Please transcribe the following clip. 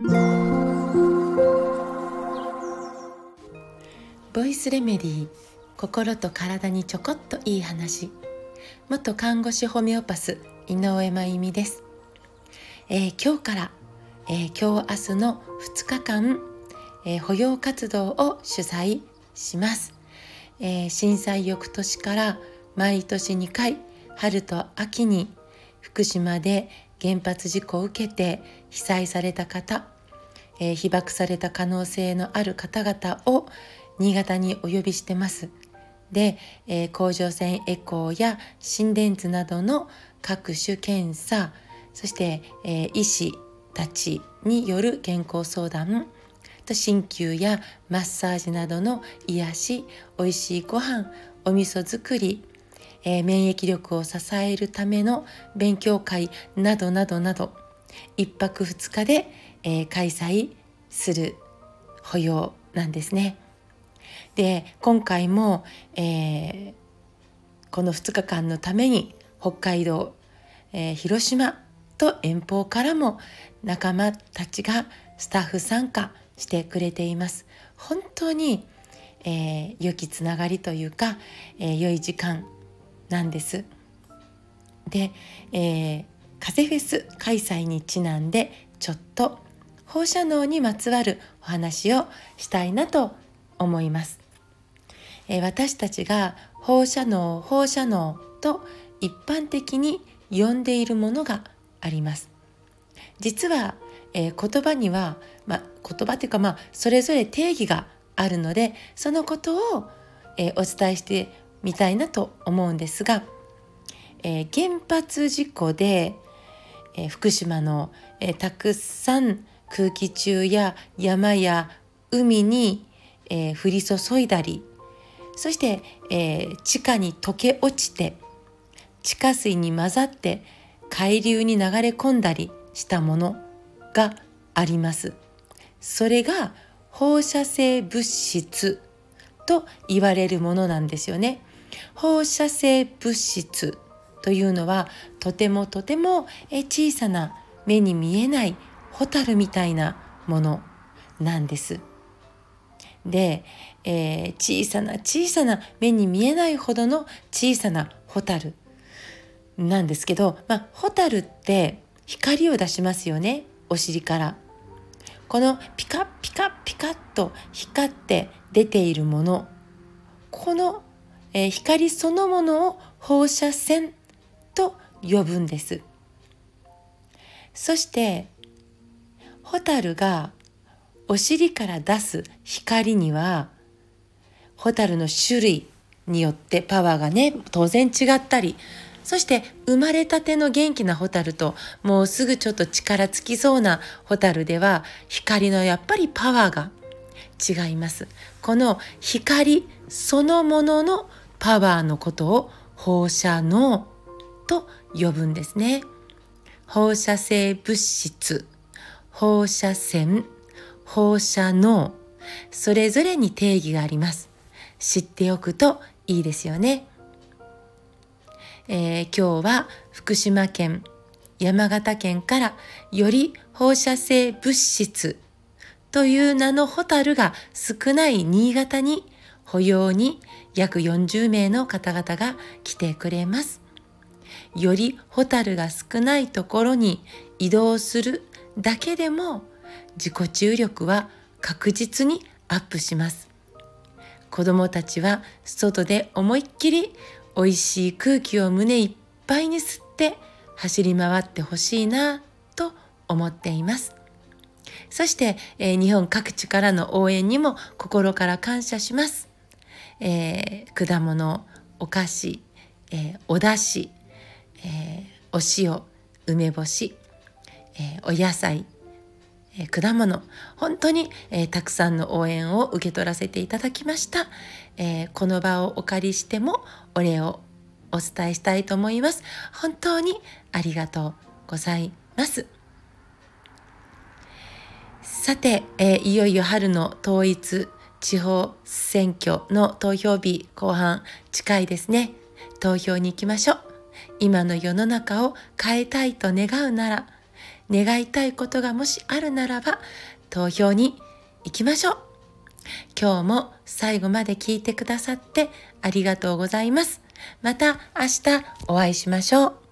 ボイスレメディー心と体にちょこっといい話。元看護師ホメオパス井上真由美です、えー、今日から、えー、今日明日の2日間、えー、保養活動を主催します、え震災翌年から毎年2回春と秋に福島で原発事故を受けて被災された方、えー、被爆された可能性のある方々を新潟にお呼びしてます。で、えー、甲状腺エコーや心電図などの各種検査そして、えー、医師たちによる健康相談と鍼灸やマッサージなどの癒しおいしいご飯お味噌作りえー、免疫力を支えるための勉強会などなどなど1泊2日で、えー、開催する保養なんですね。で今回も、えー、この2日間のために北海道、えー、広島と遠方からも仲間たちがスタッフ参加してくれています。本当に、えー、良きつながりというか、えー、良い時間なんです。で、えー、風フェス開催にちなんでちょっと放射能にまつわるお話をしたいなと思います。えー、私たちが放射能放射能と一般的に呼んでいるものがあります。実は、えー、言葉には、まあ、言葉というか、まあ、それぞれ定義があるのでそのことを、えー、お伝えしてみたいなと思うんですが、えー、原発事故で、えー、福島の、えー、たくさん空気中や山や海に、え降り注いだりそして、え地下に溶け落ちて地下水に混ざって海流に流れ込んだりしたものがあります。それが放射性物質と言われるものなんですよね。放射性物質というのはとてもとても小さな目に見えないホタルみたいなものなんです。で、えー、小さな小さな目に見えないほどの小さなホタルなんですけど、まあ、ホタルって光を出しますよねお尻から。このピカピカピカッと光って出ているものこのえー、光そのものを放射線と呼ぶんです。そしてホタルがお尻から出す光にはホタルの種類によってパワーがね当然違ったりそして生まれたての元気なホタルともうすぐちょっと力尽きそうなホタルでは光のやっぱりパワーが違います。この光そのもののパワーのことを放射能と呼ぶんですね。放射性物質、放射線、放射能、それぞれに定義があります。知っておくといいですよね。えー、今日は福島県、山形県からより放射性物質という名のホタルが少ない新潟に保養に約40名の方々が来てくれます。よりホタルが少ないところに移動するだけでも自己注力は確実にアップします。子供たちは外で思いっきり美味しい空気を胸いっぱいに吸って走り回ってほしいなと思っています。そして、えー、日本各地からの応援にも心から感謝します。えー、果物お菓子、えー、おだし、えー、お塩梅干し、えお野菜、え果物。本当に、えたくさんの応援を受け取らせていただきました、えこの場をお借りしてもお礼をお伝えしたいと思います。本当にありがとうございます。さて、えいよいよ春の統一地方選挙の投票日後半近いですね。投票に行きましょう。今の世の中を変えたいと願うなら、願いたいことがもしあるならば投票に行きましょう今日も最後まで聞いてくださってありがとうございますまた明日お会いしましょう